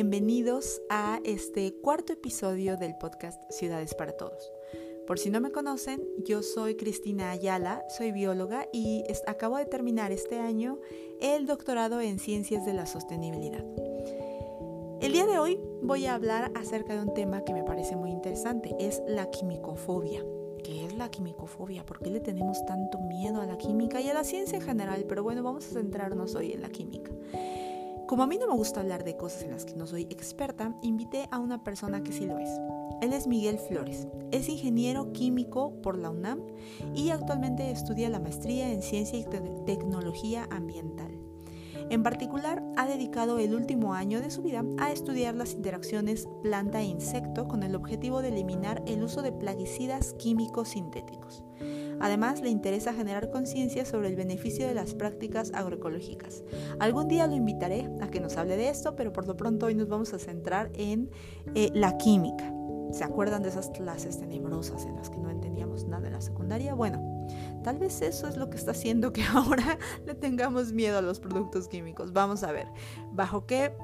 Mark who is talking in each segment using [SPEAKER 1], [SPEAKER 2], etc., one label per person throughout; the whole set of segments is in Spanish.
[SPEAKER 1] Bienvenidos a este cuarto episodio del podcast Ciudades para Todos. Por si no me conocen, yo soy Cristina Ayala, soy bióloga y acabo de terminar este año el doctorado en Ciencias de la Sostenibilidad. El día de hoy voy a hablar acerca de un tema que me parece muy interesante, es la quimicofobia. ¿Qué es la quimicofobia? ¿Por qué le tenemos tanto miedo a la química y a la ciencia en general? Pero bueno, vamos a centrarnos hoy en la química. Como a mí no me gusta hablar de cosas en las que no soy experta, invité a una persona que sí lo es. Él es Miguel Flores. Es ingeniero químico por la UNAM y actualmente estudia la maestría en Ciencia y Tecnología Ambiental. En particular, ha dedicado el último año de su vida a estudiar las interacciones planta-insecto con el objetivo de eliminar el uso de plaguicidas químicos sintéticos. Además, le interesa generar conciencia sobre el beneficio de las prácticas agroecológicas. Algún día lo invitaré a que nos hable de esto, pero por lo pronto hoy nos vamos a centrar en eh, la química. ¿Se acuerdan de esas clases tenebrosas en las que no entendíamos nada en la secundaria? Bueno, tal vez eso es lo que está haciendo que ahora le tengamos miedo a los productos químicos. Vamos a ver, ¿bajo qué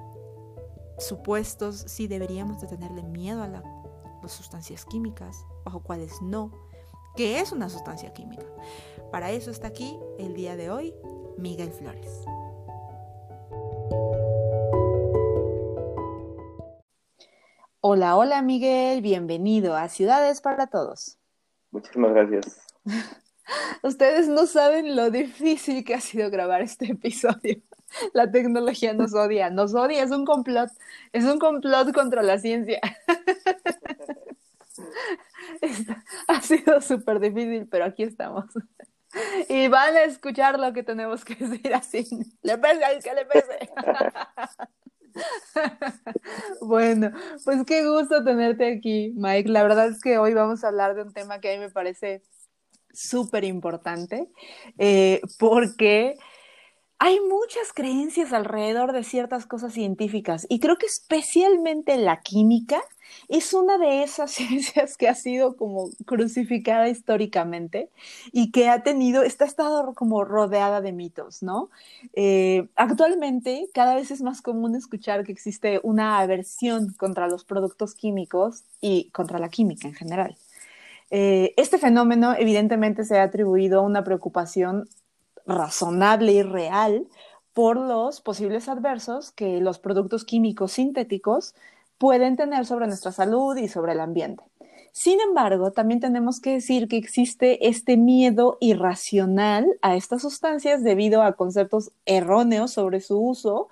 [SPEAKER 1] supuestos sí deberíamos de tenerle miedo a las sustancias químicas? ¿Bajo cuáles no? ¿Qué es una sustancia química? Para eso está aquí el día de hoy Miguel Flores. Hola, hola Miguel, bienvenido a Ciudades para Todos.
[SPEAKER 2] Muchísimas gracias.
[SPEAKER 1] Ustedes no saben lo difícil que ha sido grabar este episodio. La tecnología nos odia, nos odia, es un complot, es un complot contra la ciencia. ha sido súper difícil, pero aquí estamos. Y van a escuchar lo que tenemos que decir así. Le pese al que le pese. Bueno, pues qué gusto tenerte aquí, Mike. La verdad es que hoy vamos a hablar de un tema que a mí me parece súper importante, eh, porque hay muchas creencias alrededor de ciertas cosas científicas y creo que especialmente la química es una de esas ciencias que ha sido como crucificada históricamente y que ha tenido, está estado como rodeada de mitos, ¿no? Eh, actualmente cada vez es más común escuchar que existe una aversión contra los productos químicos y contra la química en general. Eh, este fenómeno evidentemente se ha atribuido a una preocupación razonable y real por los posibles adversos que los productos químicos sintéticos pueden tener sobre nuestra salud y sobre el ambiente. Sin embargo, también tenemos que decir que existe este miedo irracional a estas sustancias debido a conceptos erróneos sobre su uso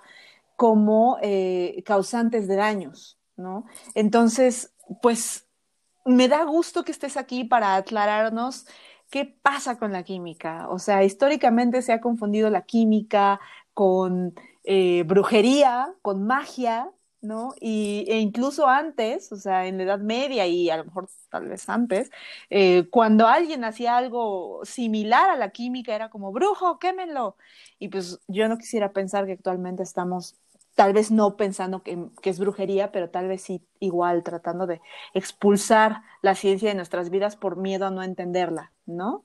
[SPEAKER 1] como eh, causantes de daños, ¿no? Entonces, pues me da gusto que estés aquí para aclararnos ¿qué pasa con la química? O sea, históricamente se ha confundido la química con eh, brujería, con magia, ¿no? Y, e incluso antes, o sea, en la Edad Media y a lo mejor tal vez antes, eh, cuando alguien hacía algo similar a la química, era como, brujo, quémenlo. Y pues yo no quisiera pensar que actualmente estamos tal vez no pensando que, es brujería, pero tal vez sí igual tratando de expulsar la ciencia de nuestras vidas por miedo a no entenderla, ¿no?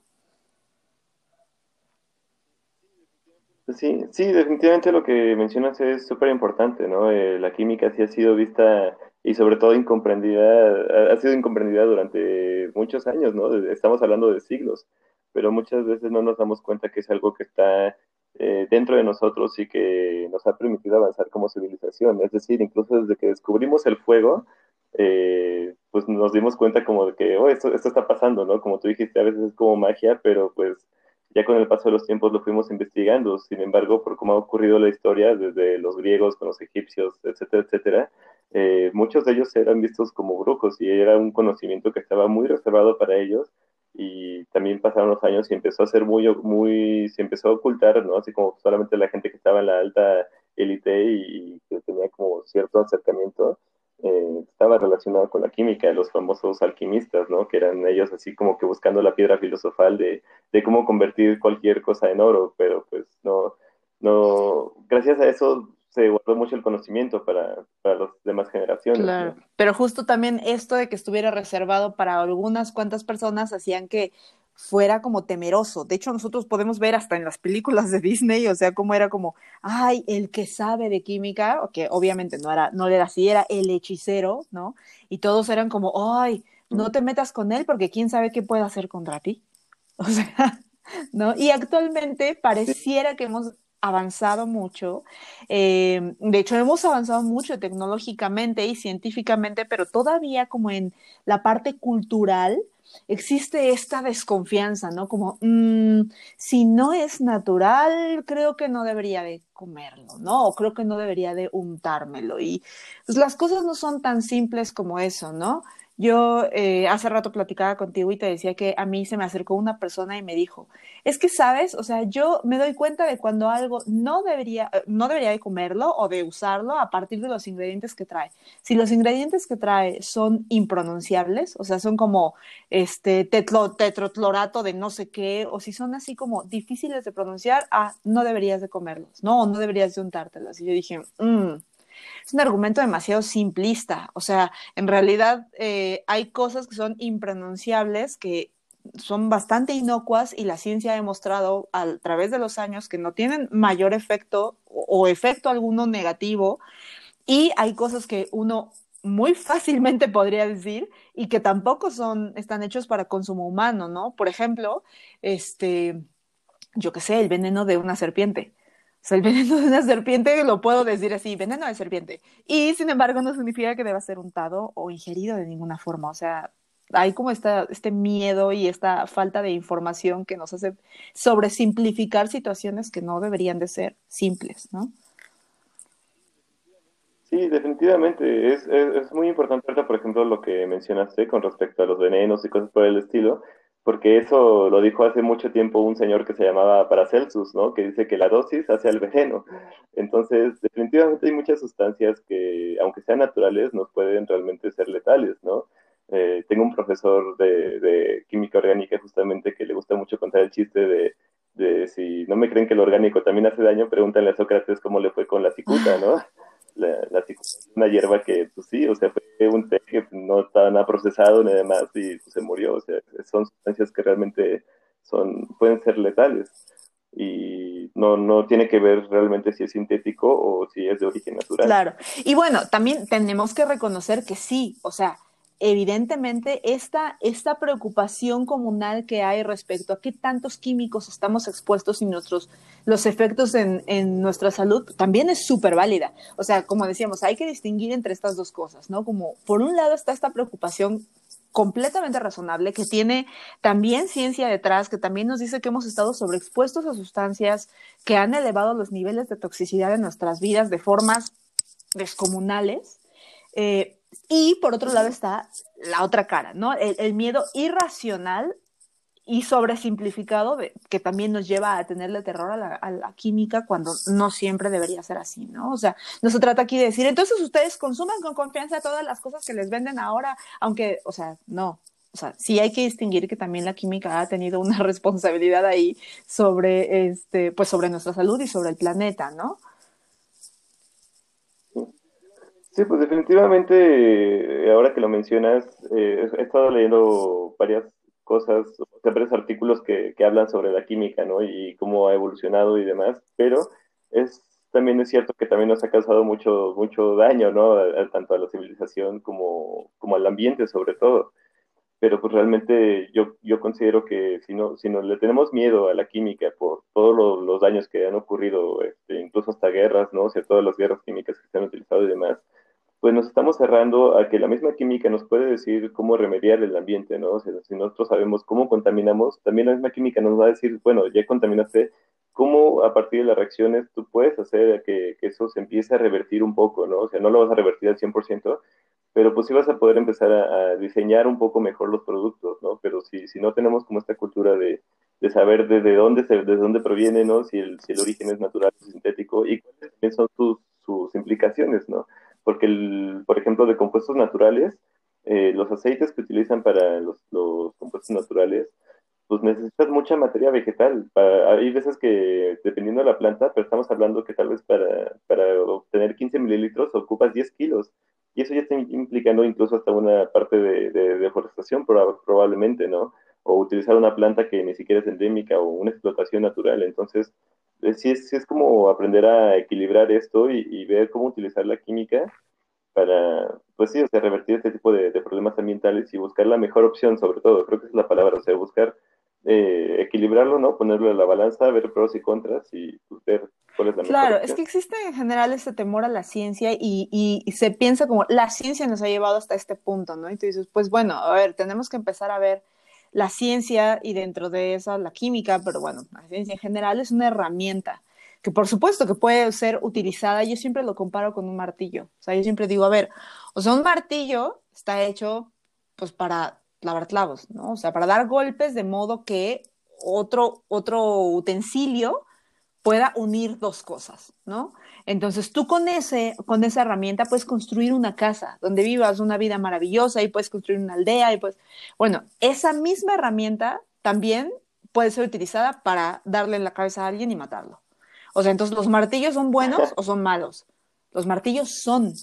[SPEAKER 2] Sí, sí, definitivamente lo que mencionas es súper importante, ¿no? Eh, la química sí ha sido vista y sobre todo incomprendida, ha sido incomprendida durante muchos años, ¿no? Estamos hablando de siglos, pero muchas veces no nos damos cuenta que es algo que está eh, dentro de nosotros y que nos ha permitido avanzar como civilización. Es decir, incluso desde que descubrimos el fuego, eh, pues nos dimos cuenta como de que, oh, esto, está pasando, ¿no? Como tú dijiste, a veces es como magia, pero pues ya con el paso de los tiempos lo fuimos investigando. Sin embargo, por cómo ha ocurrido la historia, desde los griegos con los egipcios, etcétera, etcétera, eh, muchos de ellos eran vistos como brujos y era un conocimiento que estaba muy reservado para ellos y también pasaron los años y empezó a ser muy, muy, se empezó a ocultar, ¿no? Así como solamente la gente que estaba en la alta élite y, que tenía como cierto acercamiento, eh, estaba relacionado con la química, los famosos alquimistas, ¿no? Que eran ellos así como que buscando la piedra filosofal de, de cómo convertir cualquier cosa en oro, pero pues no, no, gracias a eso se guardó mucho el conocimiento para, para las demás generaciones.
[SPEAKER 1] Claro, pero justo también esto de que estuviera reservado para algunas cuantas personas hacían que fuera como temeroso. De hecho, nosotros podemos ver hasta en las películas de Disney, o sea, cómo era como, ay, el que sabe de química, que obviamente no era, no era así, era el hechicero, ¿no? Y todos eran como, ay, no te metas con él porque quién sabe qué puede hacer contra ti. O sea, ¿no? Y actualmente pareciera que hemos avanzado mucho. Eh, de hecho, hemos avanzado mucho tecnológicamente y científicamente, pero todavía como en la parte cultural existe esta desconfianza, ¿no? Como, mmm, si no es natural, creo que no debería de comerlo, ¿no? O creo que no debería de untármelo. Y pues, las cosas no son tan simples como eso, ¿no? Yo eh, hace rato platicaba contigo y te decía que a mí se me acercó una persona y me dijo, es que sabes, o sea, yo me doy cuenta de cuando algo no debería, eh, no debería de comerlo o de usarlo a partir de los ingredientes que trae. Si los ingredientes que trae son impronunciables, o sea, son como este tetrotlorato de no sé qué, o si son así como difíciles de pronunciar, ah, no deberías de comerlos, no, no deberías de untártelos. Y yo dije, mmm es un argumento demasiado simplista. O sea, en realidad eh, hay cosas que son impronunciables, que son bastante inocuas y la ciencia ha demostrado a través de los años que no tienen mayor efecto o, efecto alguno negativo. Y hay cosas que uno muy fácilmente podría decir y que tampoco son, están hechos para consumo humano, ¿no? Por ejemplo, este, yo qué sé, el veneno de una serpiente. Sea, el veneno de una serpiente lo puedo decir así, veneno de serpiente. Y sin embargo no significa que deba ser untado o ingerido de ninguna forma. O sea, hay como esta, este miedo y esta falta de información que nos hace sobresimplificar situaciones que no deberían de ser simples, ¿no?
[SPEAKER 2] Sí, definitivamente. Es, es, es muy importante, por ejemplo, lo que mencionaste con respecto a los venenos y cosas por el estilo porque eso lo dijo hace mucho tiempo un señor que se llamaba Paracelsus, ¿no? Que dice que la dosis hace al veneno. Entonces, definitivamente hay muchas sustancias que, aunque sean naturales, nos pueden realmente ser letales, ¿no? Eh, tengo un profesor de, de, química orgánica justamente que le gusta mucho contar el chiste de, de si no me creen que lo orgánico también hace daño, pregúntale a Sócrates cómo le fue con la cicuta, ¿no? la, la una hierba que, pues sí, o sea, fue un té que no estaba nada procesado ni demás y pues, se murió. O sea, son sustancias que realmente son, pueden ser letales. Y no, no tiene que ver realmente si es sintético o si es de origen natural.
[SPEAKER 1] Claro. Y bueno, también tenemos que reconocer que sí, o sea, evidentemente esta, esta preocupación comunal que hay respecto a qué tantos químicos estamos expuestos y nuestros, los efectos en, en nuestra salud también es súper válida. O sea, como decíamos, hay que distinguir entre estas dos cosas, ¿no? Como por un lado está esta preocupación completamente razonable, que tiene también ciencia detrás, que también nos dice que hemos estado sobreexpuestos a sustancias que han elevado los niveles de toxicidad en nuestras vidas de formas descomunales. Eh, y por otro lado está la otra cara, ¿no? El, miedo irracional y sobresimplificado de, que también nos lleva a tenerle terror a la, química cuando no siempre debería ser así, ¿no? O sea, no se trata aquí de decir, entonces ustedes consuman con confianza todas las cosas que les venden ahora, aunque, o sea, no. O sea, sí hay que distinguir que también la química ha tenido una responsabilidad ahí sobre, este, pues sobre nuestra salud y sobre el planeta, ¿no?
[SPEAKER 2] Sí, pues definitivamente, eh, ahora que lo mencionas, eh, he estado leyendo varias cosas, varios artículos que, que hablan sobre la química, ¿no? Y cómo ha evolucionado y demás, pero es también es cierto que también nos ha causado mucho, mucho daño, ¿no? tanto a la civilización como, como al ambiente, sobre todo. Pero pues realmente yo, yo considero que si no, si no le tenemos miedo a la química por todos los daños que han ocurrido, este, incluso hasta guerras, ¿no? O sea, todas las guerras químicas que se han utilizado y demás, pues nos estamos cerrando a que la misma química nos puede decir cómo remediar el ambiente, ¿no? Si nosotros sabemos cómo contaminamos, también la misma química nos va a decir, bueno, ya contaminaste, ¿cómo a partir de las reacciones tú puedes hacer que, que eso se empiece a revertir un poco, ¿no? O sea, no lo vas a revertir al 100%, pero pues sí vas a poder empezar a, diseñar un poco mejor los productos, ¿no? Pero si, si no tenemos como esta cultura de, de saber desde dónde, se, desde dónde proviene, ¿no? Si el, si el origen es natural o sintético y cuál es también son sus, sus implicaciones, ¿no? Porque, el, por ejemplo, de compuestos naturales, eh, los aceites que utilizan para los, los compuestos naturales, pues necesitas mucha materia vegetal. hay veces que, dependiendo de la planta, pero estamos hablando que tal vez para, para obtener 15 mililitros ocupas 10 kilos. Y eso ya está implicando incluso hasta una parte de, deforestación probablemente, ¿no? O utilizar una planta que ni siquiera es endémica o una explotación natural. Entonces, sí es, es como aprender a equilibrar esto y, ver cómo utilizar la química para, pues sí, o sea, revertir este tipo de, problemas ambientales y buscar la mejor opción, sobre todo, creo que esa es la palabra, o sea, buscar eh, equilibrarlo, ¿no? Ponerlo en la balanza, ver pros y contras y pues, ver cuál es la
[SPEAKER 1] mejor Claro, es que existe en general este temor a la ciencia y, y, se piensa como la ciencia nos ha llevado hasta este punto, ¿no? Y tú dices, pues bueno, a ver, tenemos que empezar a ver la ciencia y dentro de esa la química, pero bueno, la ciencia en general es una herramienta que por supuesto que puede ser utilizada, yo siempre lo comparo con un martillo, o sea, yo siempre digo, a ver, o sea, un martillo está hecho pues para lavar clavos, ¿no? O sea, para dar golpes de modo que otro, otro utensilio pueda unir dos cosas, ¿no? Entonces tú con, ese, con esa herramienta puedes construir una casa donde vivas una vida maravillosa y puedes construir una aldea y pues, bueno, esa misma herramienta también puede ser utilizada para darle en la cabeza a alguien y matarlo. O sea, entonces los martillos son buenos o son malos. Los martillos son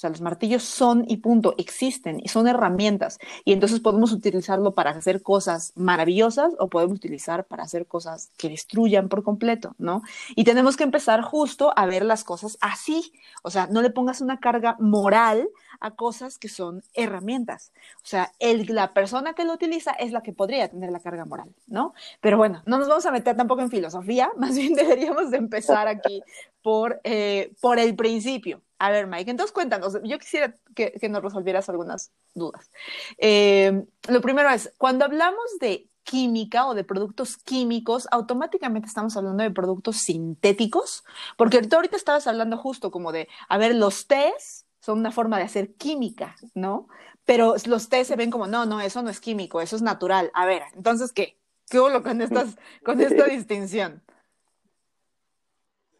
[SPEAKER 1] o sea, los martillos son y punto, existen y son herramientas. Y entonces podemos utilizarlo para hacer cosas maravillosas o podemos utilizar para hacer cosas que destruyan por completo, ¿no? Y tenemos que empezar justo a ver las cosas así. O sea, no le pongas una carga moral a cosas que son herramientas. O sea, el, la persona que lo utiliza es la que podría tener la carga moral, ¿no? Pero bueno, no nos vamos a meter tampoco en filosofía, más bien deberíamos de empezar aquí por, eh, por el principio. A ver, Mike, entonces cuéntanos, yo quisiera que, nos resolvieras algunas dudas. Eh, lo primero es, cuando hablamos de química o de productos químicos, automáticamente estamos hablando de productos sintéticos, porque tú ahorita estabas hablando justo como de, a ver, los tés son una forma de hacer química, ¿no? Pero los tés se ven como, no, no, eso no es químico, eso es natural. A ver, entonces, ¿qué? ¿Qué hubo con, estas, con esta distinción?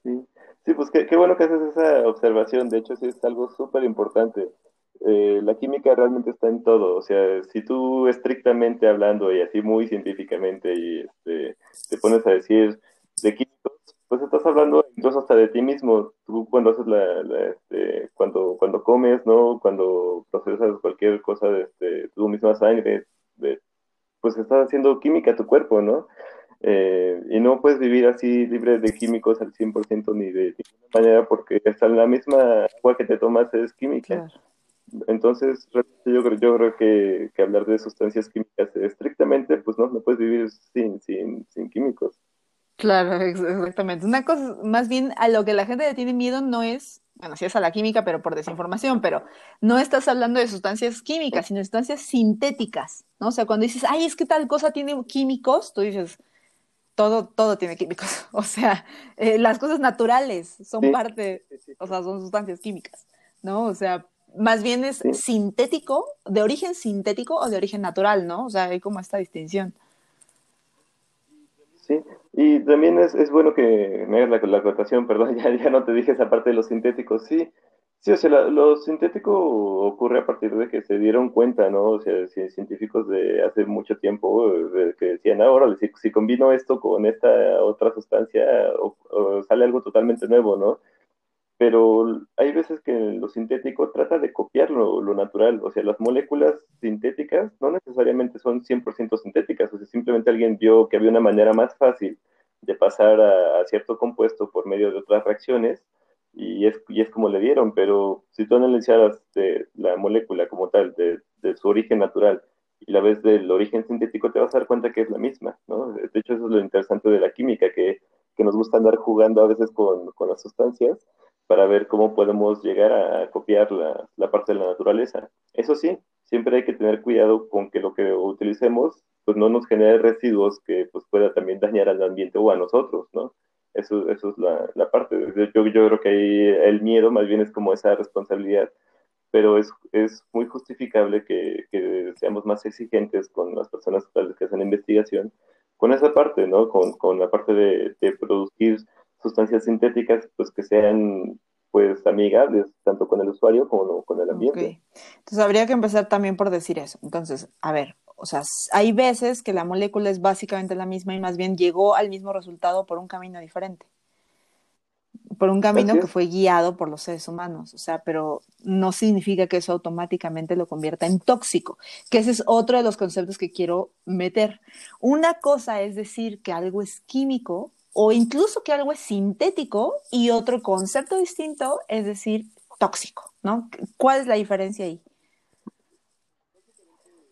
[SPEAKER 2] Sí. Sí, pues qué, bueno que haces esa observación. De hecho, sí es algo súper importante. Eh, la química realmente está en todo. O sea, si tú estrictamente hablando y así muy científicamente y este, te pones a decir de químicos, pues estás hablando incluso hasta de ti mismo. Tú cuando haces la, este, cuando, cuando comes, ¿no? Cuando procesas cualquier cosa de este, tu misma sangre, pues estás haciendo química a tu cuerpo, ¿no? Eh, y no puedes vivir así libre de químicos al 100% ni de ninguna manera porque hasta la misma agua que te tomas es química. Entonces, yo creo, yo creo que, que, hablar de sustancias químicas estrictamente, pues no, no puedes vivir sin, sin, sin químicos.
[SPEAKER 1] Claro, exactamente. Una cosa, más bien a lo que la gente le tiene miedo no es, bueno, sí es a la química, pero por desinformación, pero no estás hablando de sustancias químicas, sino de sustancias sintéticas, ¿no? O sea, cuando dices, ay, es que tal cosa tiene químicos, tú dices, todo, todo tiene químicos. O sea, eh, las cosas naturales son parte, o sea, son sustancias químicas, ¿no? O sea, más bien es sintético, de origen sintético o de origen natural, ¿no? O sea, hay como esta distinción.
[SPEAKER 2] Sí, y también es, es bueno que me hagas la, la acotación, perdón, ya, ya no te dije esa parte de los sintéticos, sí, Sí, o sea, lo sintético ocurre a partir de que se dieron cuenta, ¿no? O sea, científicos de hace mucho tiempo que decían, ahora si, si, combino esto con esta otra sustancia, sale algo totalmente nuevo, ¿no? Pero hay veces que lo sintético trata de copiar lo, natural, o sea, las moléculas sintéticas no necesariamente son 100% sintéticas, o sea, simplemente alguien vio que había una manera más fácil de pasar a cierto compuesto por medio de otras reacciones y es, y es como le dieron, pero si tú analizaras de la molécula como tal, de, su origen natural, y la vez del origen sintético, te vas a dar cuenta que es la misma, ¿no? De hecho, eso es lo interesante de la química, que, nos gusta andar jugando a veces con, las sustancias para ver cómo podemos llegar a copiar la, la parte de la naturaleza. Eso sí, siempre hay que tener cuidado con que lo que utilicemos pues no nos genere residuos que pues pueda también dañar al ambiente o a nosotros, ¿no? Eso, eso es la, la parte. Yo, yo creo que ahí el miedo más bien es como esa responsabilidad, pero es, es muy justificable que, que, seamos más exigentes con las personas que hacen investigación, con esa parte, ¿no? Con, con la parte de, de, producir sustancias sintéticas pues que sean pues amigables tanto con el usuario como con el ambiente.
[SPEAKER 1] Entonces habría que empezar también por decir eso. Entonces, a ver, o sea, hay veces que la molécula es básicamente la misma y más bien llegó al mismo resultado por un camino diferente. Por un camino que fue guiado por los seres humanos. O sea, pero no significa que eso automáticamente lo convierta en tóxico, que ese es otro de los conceptos que quiero meter. Una cosa es decir que algo es químico o incluso que algo es sintético y otro concepto distinto es decir tóxico, ¿no? ¿Cuál es la diferencia ahí?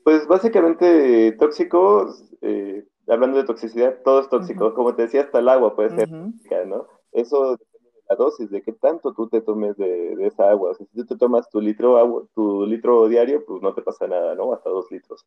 [SPEAKER 2] Pues básicamente tóxico, eh, hablando de toxicidad, todo es tóxico. Como te decía, hasta el agua puede ser tóxica, ¿no? Eso depende de la dosis, de qué tanto tú te tomes de, esa agua. si tú te tomas tu litro, agua, tu litro diario, pues no te pasa nada, ¿no? Hasta dos litros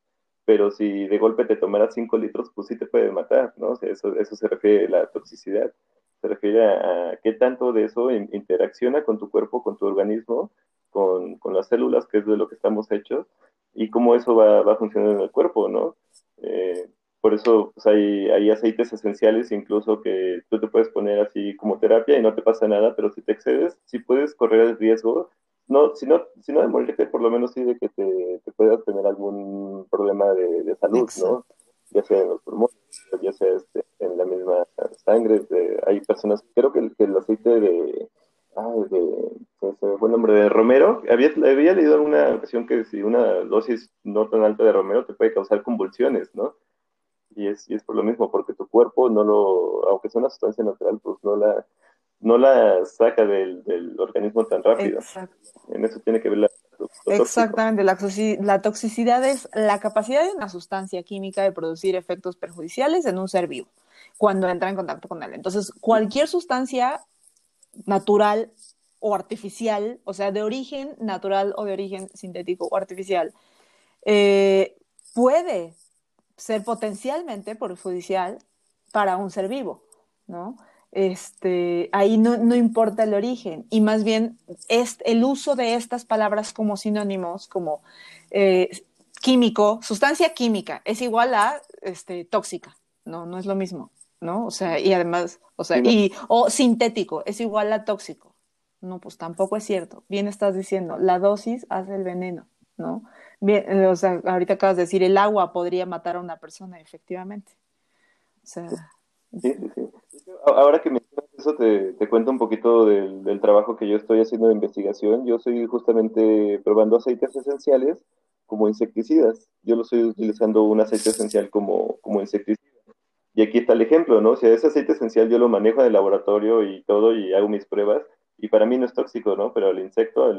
[SPEAKER 2] pero si de golpe te tomaras 5 litros, pues sí te puede matar, ¿no? eso, eso se refiere a la toxicidad, se refiere a, qué tanto de eso interacciona con tu cuerpo, con tu organismo, con, con, las células, que es de lo que estamos hechos, y cómo eso va, va a funcionar en el cuerpo, ¿no? Eh, por eso pues, hay, hay, aceites esenciales incluso que tú te puedes poner así como terapia y no te pasa nada, pero si te excedes, sí puedes correr el riesgo no, si no, si no de morirte, por lo menos sí de que te, puedas tener algún problema de, salud, ¿no? Ya sea en los pulmones, ya sea este, en la misma sangre. hay personas, creo que el, que el aceite de, ay, de, se fue el nombre de romero, había, había leído en una ocasión que si una dosis no tan alta de romero te puede causar convulsiones, ¿no? Y es, y es por lo mismo, porque tu cuerpo no lo, aunque sea una sustancia natural, pues no la, no la saca del, del organismo tan rápido. Exacto. En eso tiene que ver la...
[SPEAKER 1] Exactamente, la, la, toxicidad es la capacidad de una sustancia química de producir efectos perjudiciales en un ser vivo cuando entra en contacto con él. Entonces, cualquier sustancia natural o artificial, o sea, de origen natural o de origen sintético o artificial, eh, puede ser potencialmente perjudicial para un ser vivo, ¿no? Este, ahí no, no, importa el origen y más bien es el uso de estas palabras como sinónimos, como eh, químico, sustancia química, es igual a este, tóxica, no, no es lo mismo, ¿no? O sea, y además, o sea, y, o sintético, es igual a tóxico. No, pues tampoco es cierto. Bien estás diciendo, la dosis hace el veneno, ¿no? Bien, o sea, ahorita acabas de decir, el agua podría matar a una persona, efectivamente. O sea,
[SPEAKER 2] Sí, sí, sí. Ahora que me eso, te, te cuento un poquito del, del, trabajo que yo estoy haciendo de investigación. Yo estoy justamente probando aceites esenciales como insecticidas. Yo lo estoy utilizando un aceite esencial como, como insecticida. Y aquí está el ejemplo, ¿no? O sea, ese aceite esencial yo lo manejo en el laboratorio y todo y hago mis pruebas. Y para mí no es tóxico, ¿no? Pero el insecto,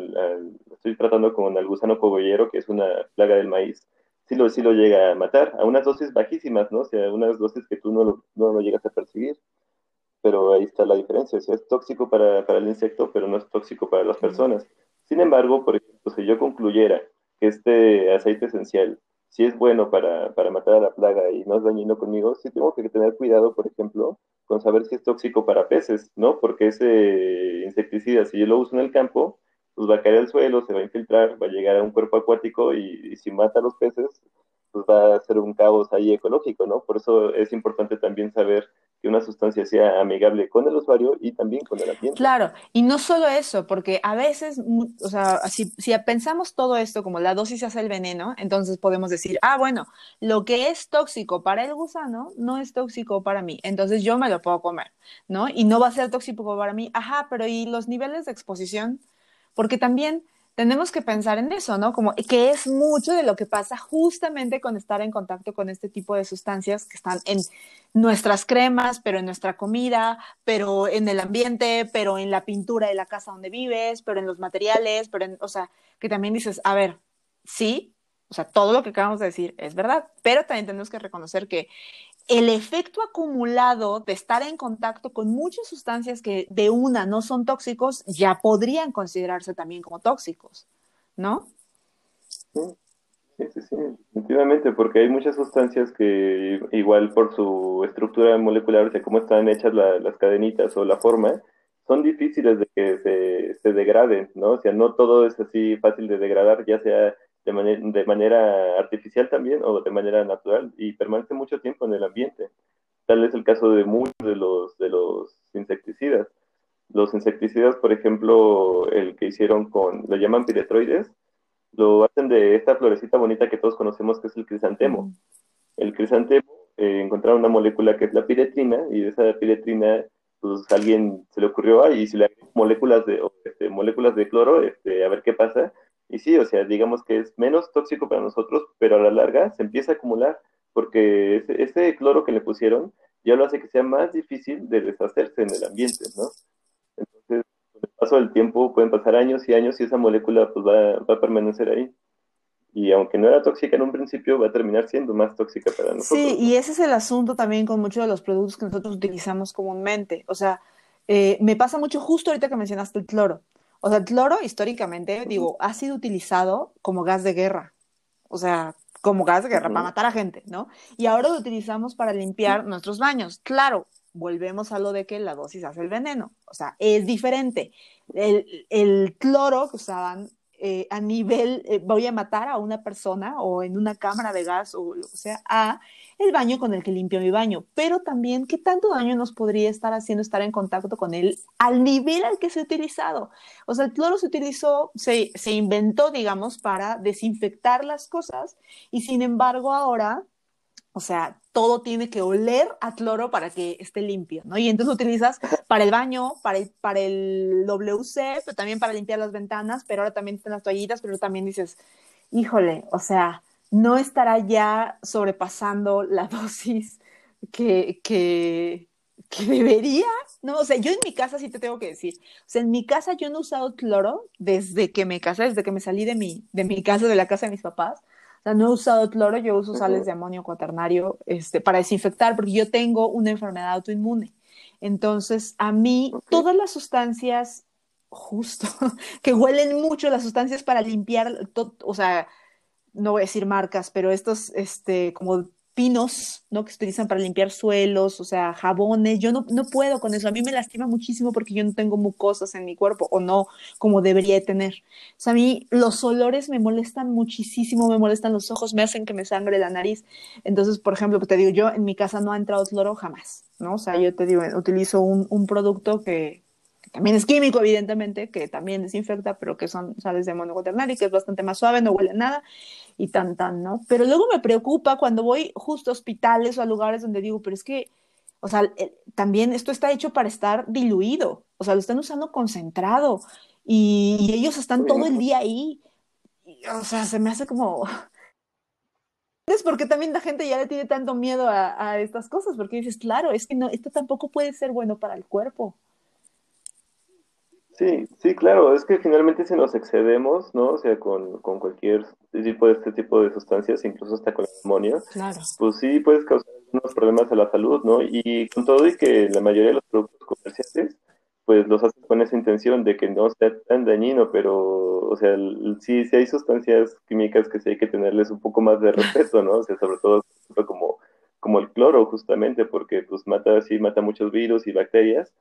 [SPEAKER 2] estoy tratando con el gusano cogollero, que es una plaga del maíz sí lo, sí lo llega a matar, a unas dosis bajísimas, ¿no? O sea, unas dosis que tú no lo, no lo llegas a percibir. Pero ahí está la diferencia, o sea, es tóxico para, para el insecto, pero no es tóxico para las personas. Sin embargo, por ejemplo, si yo concluyera que este aceite esencial sí es bueno para, para matar a la plaga y no es dañino conmigo, sí tengo que tener cuidado, por ejemplo, con saber si es tóxico para peces, ¿no? Porque ese insecticida, si yo lo uso en el campo, pues va a caer al suelo, se va a infiltrar, va a llegar a un cuerpo acuático y, si mata a los peces, pues va a ser un caos ahí ecológico, ¿no? Por eso es importante también saber que una sustancia sea amigable con el usuario y también con el ambiente.
[SPEAKER 1] Claro, y no solo eso, porque a veces, o sea, si, pensamos todo esto como la dosis hace el veneno, entonces podemos decir, ah, bueno, lo que es tóxico para el gusano no es tóxico para mí, entonces yo me lo puedo comer, ¿no? Y no va a ser tóxico para mí, ajá, pero ¿y los niveles de exposición? Porque también tenemos que pensar en eso, ¿no? Como que es mucho de lo que pasa justamente con estar en contacto con este tipo de sustancias que están en nuestras cremas, pero en nuestra comida, pero en el ambiente, pero en la pintura de la casa donde vives, pero en los materiales, pero en, o sea, que también dices, a ver, sí, o sea, todo lo que acabamos de decir es verdad, pero también tenemos que reconocer que el efecto acumulado de estar en contacto con muchas sustancias que de una no son tóxicos ya podrían considerarse también como tóxicos, ¿no?
[SPEAKER 2] Sí, sí, sí, definitivamente, porque hay muchas sustancias que igual por su estructura molecular, o sea, cómo están hechas las cadenitas o la forma, son difíciles de que se, se degraden, ¿no? O sea, no todo es así fácil de degradar, ya sea de, manera, de manera artificial también o de manera natural y permanece mucho tiempo en el ambiente. tal es el caso de muchos de los, de los insecticidas. Los insecticidas, por ejemplo, el que hicieron con, lo llaman piretroides, lo hacen de esta florecita bonita que todos conocemos que es el crisantemo. El crisantemo eh, encontraron una molécula que es la piretrina y de esa piretrina pues alguien se le ocurrió, y si le agregamos moléculas de, este, moléculas de cloro, este, a ver qué pasa. Y sí, o sea, digamos que es menos tóxico para nosotros, pero a la larga se empieza a acumular, porque ese, ese cloro que le pusieron ya lo hace que sea más difícil de deshacerse en el ambiente, ¿no? Entonces, con el paso del tiempo pueden pasar años y años y esa molécula pues va, va a permanecer ahí y aunque no era tóxica en un principio, va a terminar siendo más tóxica para nosotros.
[SPEAKER 1] Sí, y ese es el asunto también con muchos de los productos que nosotros utilizamos comúnmente. O sea, eh, me pasa mucho justo ahorita que mencionaste el cloro. O sea, el cloro históricamente, digo, ha sido utilizado como gas de guerra. O sea, como gas de guerra para matar a gente, ¿no? Y ahora lo utilizamos para limpiar nuestros baños. Claro, volvemos a lo de que la dosis hace el veneno. O sea, es diferente. El, el cloro que usaban eh, a nivel, eh, voy a matar a una persona o en una cámara de gas o sea, a el baño con el que limpio mi baño, pero también qué tanto daño nos podría estar haciendo estar en contacto con él al nivel al que se ha utilizado. O sea, el cloro se utilizó, se, se inventó, digamos, para desinfectar las cosas y sin embargo ahora o sea, todo tiene que oler a cloro para que esté limpio, ¿no? Y entonces utilizas para el baño, para el, para el WC, pero también para limpiar las ventanas, pero ahora también están las toallitas, pero también dices, híjole, o sea, no estará ya sobrepasando la dosis que, que, que debería, ¿no? O sea, yo en mi casa sí te tengo que decir, o sea, en mi casa yo no he usado cloro desde que me casé, desde que me salí de mi, de mi casa, de la casa de mis papás, o sea, no he usado cloro, yo uso sales de amonio cuaternario este, para desinfectar, porque yo tengo una enfermedad autoinmune. Entonces, a mí, todas las sustancias, justo, que huelen mucho, las sustancias para limpiar, o sea, no voy a decir marcas, pero estos, este, como pinos, ¿no? Que se utilizan para limpiar suelos, o sea, jabones. Yo no, no puedo con eso. A mí me lastima muchísimo porque yo no tengo mucosas en mi cuerpo o no como debería tener. O sea, a mí los olores me molestan muchísimo, me molestan los ojos, me hacen que me sangre la nariz. Entonces, por ejemplo, te digo, yo en mi casa no ha entrado cloro jamás, ¿no? O sea, yo te digo, utilizo un, un producto que, también es químico, evidentemente, que también desinfecta, pero que son sales de amonio y que es bastante más suave, no huele a nada y tan, tan, ¿no? Pero luego me preocupa cuando voy justo a hospitales o a lugares donde digo, pero es que, o sea, también esto está hecho para estar diluido, o sea, lo están usando concentrado y, ellos están todo el día ahí. o sea, se me hace como... Es porque también la gente ya le tiene tanto miedo a, a estas cosas, porque dices, claro, es que no, esto tampoco puede ser bueno para el cuerpo.
[SPEAKER 2] Sí, sí, claro, es que finalmente si nos excedemos, ¿no? O sea, con, con cualquier tipo de este tipo de sustancias, incluso hasta con el amonio, pues sí puedes causar unos problemas a la salud, ¿no? Y con todo y que la mayoría de los productos comerciales, pues los hacen con esa intención de que no sea tan dañino, pero, o sea, sí, sí hay sustancias químicas que sí hay que tenerles un poco más de respeto, ¿no? O sea, sobre todo como, como el cloro, justamente, porque pues mata, sí, mata muchos virus y bacterias,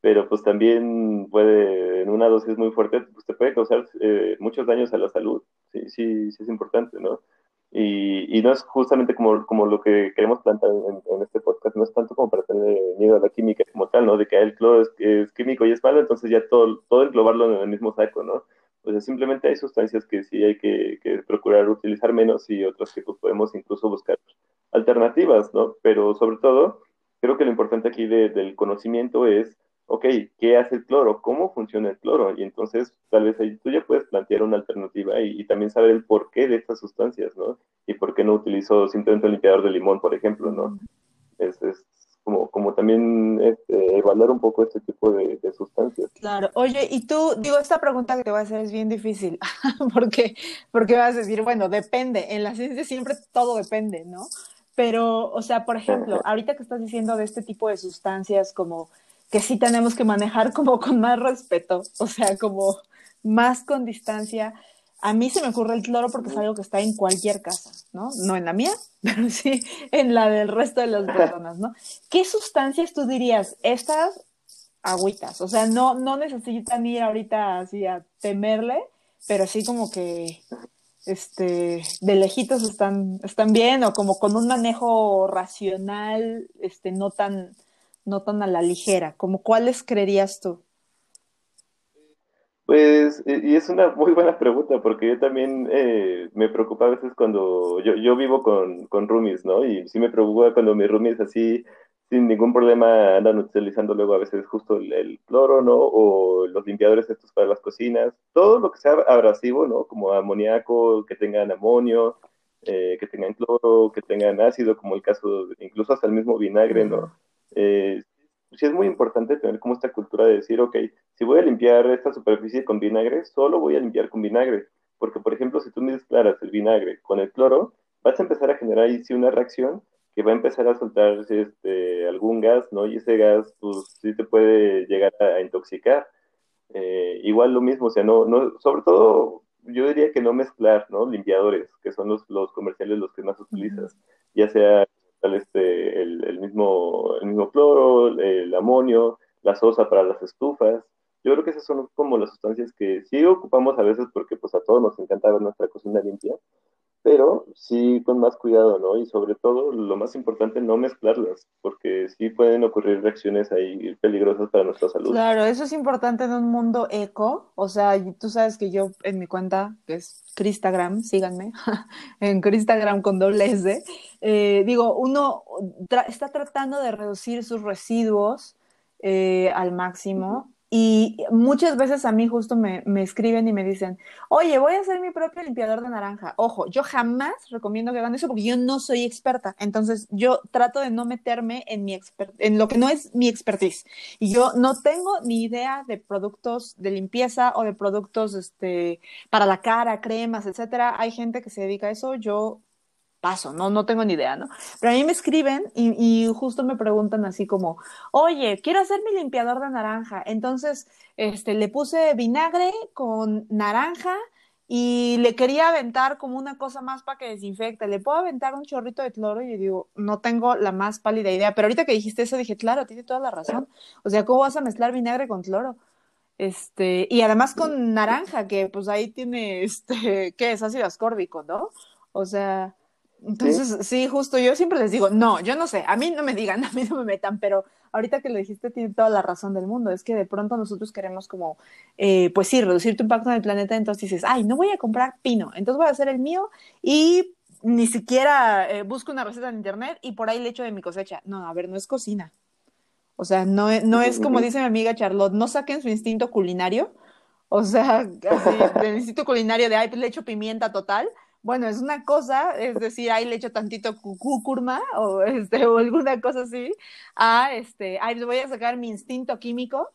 [SPEAKER 2] pero pues también puede, en una dosis muy fuerte, pues te puede causar eh, muchos daños a la salud. Sí, sí, sí es importante, ¿no? Y, y no es justamente como, como lo que queremos plantar en, este podcast, no es tanto como para tener miedo a la química como tal, ¿no? De que el cloro es, químico y es malo, entonces ya todo, todo englobarlo en el mismo saco, ¿no? O sea, simplemente hay sustancias que sí hay que, que procurar utilizar menos y otras que pues podemos incluso buscar alternativas, ¿no? Pero sobre todo, creo que lo importante aquí del conocimiento es ok, ¿qué hace el cloro? ¿Cómo funciona el cloro? Y entonces tal vez ahí tú ya puedes plantear una alternativa y, también saber el porqué de estas sustancias, ¿no? Y por qué no utilizo simplemente el limpiador de limón, por ejemplo, ¿no? Es, es como, como también este, evaluar un poco este tipo de, sustancias.
[SPEAKER 1] Claro, oye, y tú, digo, esta pregunta que te voy a hacer es bien difícil, porque, porque vas a decir, bueno, depende, en la ciencia siempre todo depende, ¿no? Pero, o sea, por ejemplo, ahorita que estás diciendo de este tipo de sustancias como que sí tenemos que manejar como con más respeto, o sea, como más con distancia. A mí se me ocurre el cloro porque es algo que está en cualquier casa, ¿no? No en la mía, pero sí en la del resto de las personas, ¿no? ¿Qué sustancias tú dirías? Estas agüitas, o sea, no, no necesitan ir ahorita así a temerle, pero sí como que este, de lejitos están, están bien o como con un manejo racional, este, no tan, no tan a la ligera? ¿Como cuáles creerías tú?
[SPEAKER 2] Pues, y es una muy buena pregunta, porque yo también eh, me preocupa a veces cuando yo, yo vivo con, con roomies, ¿no? Y sí me preocupa cuando mis roomies así, sin ningún problema, andan utilizando luego a veces justo el, cloro, ¿no? O los limpiadores estos para las cocinas, todo lo que sea abrasivo, ¿no? Como amoníaco, que tengan amonio, eh, que tengan cloro, que tengan ácido, como el caso, incluso hasta el mismo vinagre, ¿no? Eh, sí es muy importante tener como esta cultura de decir, ok, si voy a limpiar esta superficie con vinagre, solo voy a limpiar con vinagre. Porque, por ejemplo, si tú mezclaras el vinagre con el cloro, vas a empezar a generar ahí sí una reacción que va a empezar a soltar este, algún gas, ¿no? Y ese gas, pues sí te puede llegar a, intoxicar. Eh, igual lo mismo, o sea, no, no, sobre todo yo diría que no mezclar, ¿no? Limpiadores, que son los, los comerciales los que más utilizas, ya sea este, el, mismo, el mismo cloro, el amonio, la sosa para las estufas. Yo creo que esas son como las sustancias que sí ocupamos a veces porque pues a todos nos encanta ver nuestra cocina limpia, pero sí con más cuidado, ¿no? Y sobre todo, lo más importante, no mezclarlas, porque sí pueden ocurrir reacciones ahí peligrosas para nuestra salud.
[SPEAKER 1] Claro, eso es importante en un mundo eco, o sea, tú sabes que yo en mi cuenta, que es Cristagram, síganme, en Cristagram con doble S, eh, digo, uno está tratando de reducir sus residuos eh, al máximo y muchas veces a mí justo me, escriben y me dicen, oye, voy a hacer mi propio limpiador de naranja. Ojo, yo jamás recomiendo que hagan eso porque yo no soy experta. Entonces yo trato de no meterme en, mi en lo que no es mi expertise. Y yo no tengo ni idea de productos de limpieza o de productos este, para la cara, cremas, etcétera. Hay gente que se dedica a eso. Yo paso, no, no tengo ni idea, ¿no? Pero a mí me escriben y, justo me preguntan así como, oye, quiero hacer mi limpiador de naranja. Entonces, este, le puse vinagre con naranja y le quería aventar como una cosa más para que desinfecte. ¿Le puedo aventar un chorrito de cloro? Y yo digo, no tengo la más pálida idea. Pero ahorita que dijiste eso, dije, claro, tiene toda la razón. O sea, ¿cómo vas a mezclar vinagre con cloro? Este, y además con naranja, que pues ahí tiene, este, ¿qué es? Ácido ascórbico, ¿no? O sea, entonces, ¿Sí? justo yo siempre les digo, no, yo no sé, a mí no me digan, a mí no me metan, pero ahorita que lo dijiste tiene toda la razón del mundo, es que de pronto nosotros queremos como, eh, pues sí, reducir tu impacto en el planeta, entonces dices, ay, no voy a comprar pino, entonces voy a hacer el mío y ni siquiera eh, busco una receta en internet y por ahí le echo de mi cosecha. No, a ver, no es cocina. O sea, no, no es como dice mi amiga Charlotte, no saquen su instinto culinario, o sea, así, del instinto culinario de, ay, pues le echo pimienta total, bueno, es una cosa, es decir, ahí le echo tantito cucurma o, este, o alguna cosa así, a este, ahí voy a sacar mi instinto químico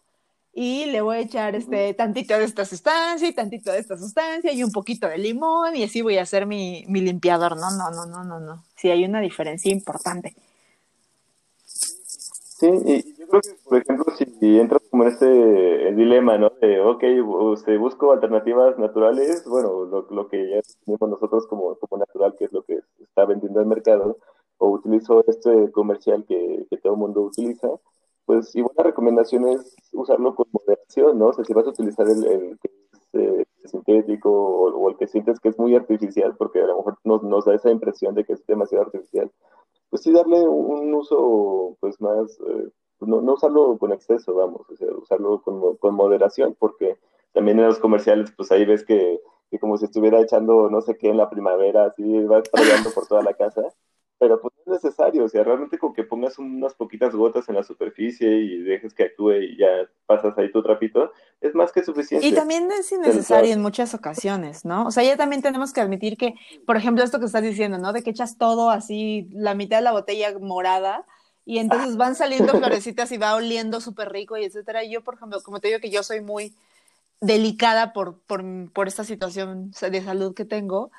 [SPEAKER 1] y le voy a echar este, tantito de esta sustancia y tantito de esta sustancia y un poquito de limón y así voy a hacer mi, mi limpiador. No, no, no, no, no, no. Sí, hay una diferencia importante.
[SPEAKER 2] Sí, y creo que, por ejemplo, si entras como en este dilema, ¿no? De, ok, usted busco alternativas naturales, bueno, lo, lo que ya tenemos nosotros como, como natural, que es lo que está vendiendo el mercado, o utilizo este comercial que, que todo el mundo utiliza, pues igual la recomendación es usarlo con moderación, ¿no? O sea, si vas a utilizar el, el que es eh, sintético o, el que sientes que es muy artificial, porque a lo mejor nos, nos da esa impresión de que es demasiado artificial, pues sí darle un, uso pues más, eh, no, no, usarlo con exceso, vamos, o sea, usarlo con, con, moderación, porque también en los comerciales, pues ahí ves que, que, como si estuviera echando no sé qué en la primavera, así va rayando por toda la casa, pero pues no es necesario, o sea, realmente con que pongas unas poquitas gotas en la superficie y dejes que actúe y ya pasas ahí tu trapito, es más que suficiente.
[SPEAKER 1] Y también es innecesario en muchas ocasiones, ¿no? O sea, ya también tenemos que admitir que, por ejemplo, esto que estás diciendo, ¿no? De que echas todo así, la mitad de la botella morada, y entonces van saliendo florecitas y va oliendo súper rico y etcétera. Y yo, por ejemplo, como te digo que yo soy muy delicada por, por, por esta situación de salud que tengo,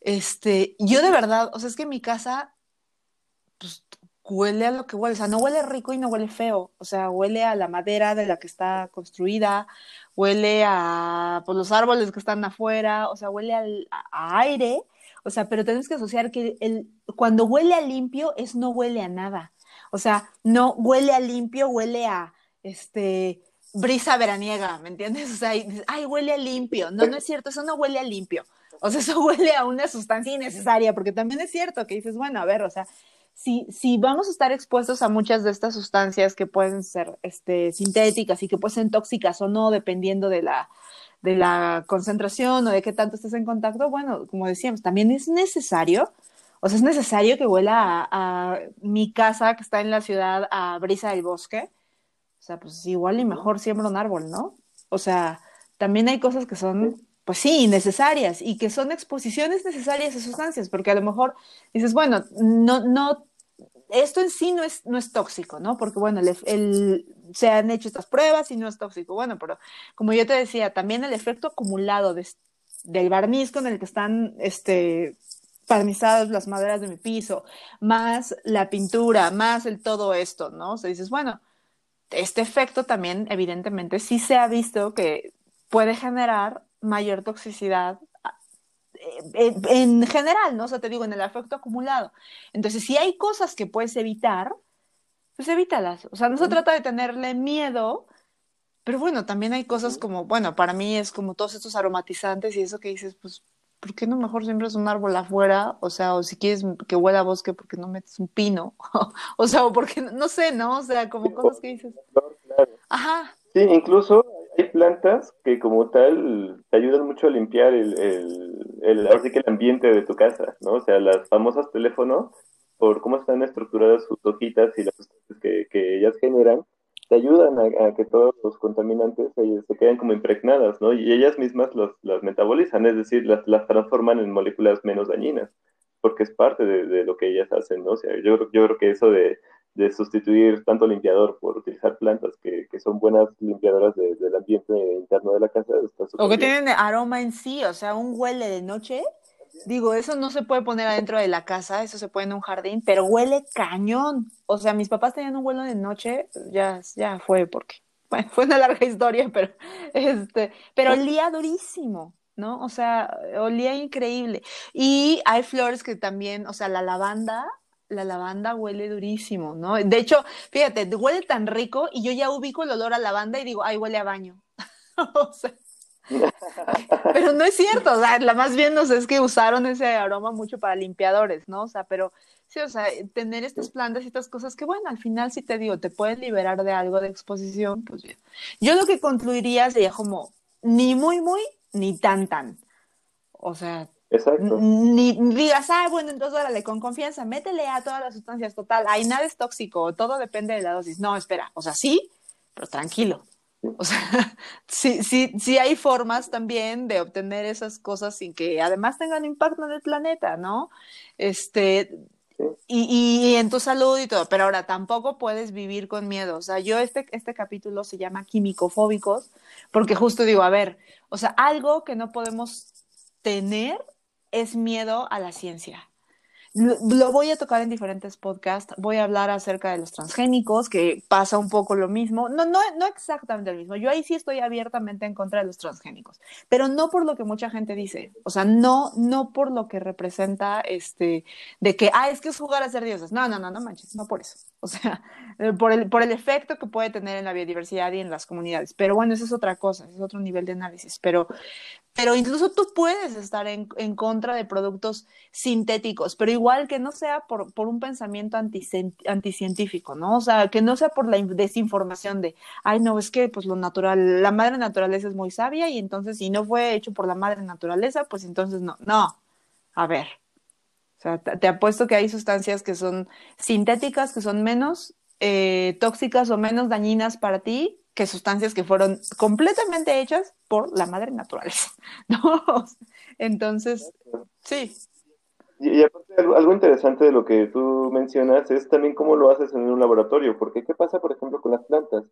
[SPEAKER 1] este, yo de verdad, o sea, es que mi casa pues, huele a lo que huele, o sea, no huele rico y no huele feo, o sea, huele a la madera de la que está construida, huele a pues, los árboles que están afuera, o sea, huele al, a aire, o sea, pero tenemos que asociar que el, cuando huele a limpio es no huele a nada, o sea, no huele a limpio, huele a, este, brisa veraniega, ¿me entiendes? O sea, ay, huele a limpio. No, no es cierto, eso no huele a limpio. O sea, eso huele a una sustancia innecesaria, porque también es cierto que dices, bueno, a ver, o sea, si, si vamos a estar expuestos a muchas de estas sustancias que pueden ser este, sintéticas y que pueden ser tóxicas o no, dependiendo de la, de la concentración o de qué tanto estés en contacto, bueno, como decíamos, también es necesario, o sea, es necesario que huela a, mi casa que está en la ciudad a brisa del bosque. O sea, pues igual y mejor siembra un árbol, ¿no? O sea, también hay cosas que son, pues sí, necesarias y que son exposiciones necesarias a sustancias, porque a lo mejor dices, bueno, no, no, esto en sí no es, no es tóxico, ¿no? Porque bueno, el, se han hecho estas pruebas y no es tóxico. Bueno, pero como yo te decía, también el efecto acumulado del barniz con el que están este, barnizadas las maderas de mi piso, más la pintura, más el todo esto, ¿no? O sea, dices, bueno, este efecto también evidentemente sí se ha visto que puede generar mayor toxicidad eh, en, general, ¿no? O sea, te digo, en el efecto acumulado. Entonces, si hay cosas que puedes evitar, pues evítalas. O sea, no se trata de tenerle miedo, pero bueno, también hay cosas como, bueno, para mí es como todos estos aromatizantes y eso que dices, pues, ¿por qué no mejor siempre es un árbol afuera? O sea, o si quieres que huela a bosque, ¿por qué no metes un pino? o sea, o porque, no sé, ¿no? O sea, como cosas que dices. Ajá.
[SPEAKER 2] Sí, incluso hay plantas que como tal te ayudan mucho a limpiar el, el, el, así que el ambiente de tu casa, ¿no? O sea, las famosas teléfonos por cómo están estructuradas sus hojitas y las sustancias que, que ellas generan, te ayudan a, que todos los contaminantes se, queden como impregnadas, ¿no? Y ellas mismas las metabolizan, es decir, las, las transforman en moléculas menos dañinas, porque es parte de, lo que ellas hacen, ¿no? O sea, yo, yo creo que eso de, de sustituir tanto limpiador por utilizar plantas que, que son buenas limpiadoras del ambiente interno de la casa.
[SPEAKER 1] o que tienen aroma en sí, o sea, un huele de noche Digo, eso no se puede poner adentro de la casa, eso se puede en un jardín, pero huele cañón. O sea, mis papás tenían un vuelo de noche, ya, ya fue porque, bueno, fue una larga historia, pero, este, pero olía durísimo, ¿no? O sea, olía increíble. Y hay flores que también, o sea, la lavanda, la lavanda huele durísimo, ¿no? De hecho, fíjate, huele tan rico y yo ya ubico el olor a lavanda y digo, ay, huele a baño. o sea, pero no es cierto, o sea, la más bien no sé, es que usaron ese aroma mucho para limpiadores, ¿no? O sea, pero sí, o sea, tener estas plantas y estas cosas que, bueno, al final sí te digo, te pueden liberar de algo de exposición, pues bien. Yo lo que concluiría sería como ni muy, muy, ni tan, tan. O sea, Ni, digas, ah, bueno, entonces órale, con confianza, métele a todas las sustancias, total, ahí nada es tóxico, todo depende de la dosis. No, espera, o sea, sí, pero tranquilo. O sea, sí, sí, sí hay formas también de obtener esas cosas sin que además tengan impacto en el planeta, ¿no? Este, y, y, en tu salud y todo, pero ahora tampoco puedes vivir con miedo. O sea, yo este, este capítulo se llama químicofóbicos, porque justo digo, a ver, o sea, algo que no podemos tener es miedo a la ciencia lo voy a tocar en diferentes podcasts. Voy a hablar acerca de los transgénicos, que pasa un poco lo mismo. No, no, no exactamente lo mismo. Yo ahí sí estoy abiertamente en contra de los transgénicos, pero no por lo que mucha gente dice. O sea, no, no por lo que representa este, de que, ah, es que es jugar a ser dioses. No, no, no, no manches, no por eso. O sea, eh, por el, por el efecto que puede tener en la biodiversidad y en las comunidades. Pero bueno, eso es otra cosa, es otro nivel de análisis. Pero, pero incluso tú puedes estar en, en contra de productos sintéticos, pero igual que no sea por, por un pensamiento anticientífico, ¿no? O sea, que no sea por la desinformación de, ay, no, es que pues lo natural, la madre naturaleza es muy sabia y entonces si no fue hecho por la madre naturaleza, pues entonces no. No, a ver. Sea, te, apuesto que hay sustancias que son sintéticas, que son menos eh, tóxicas o menos dañinas para ti que sustancias que fueron completamente hechas por la madre naturaleza, ¿no? Entonces, sí.
[SPEAKER 2] Y, aparte, algo, interesante de lo que tú mencionas es también cómo lo haces en un laboratorio, porque ¿qué pasa, por ejemplo, con las plantas?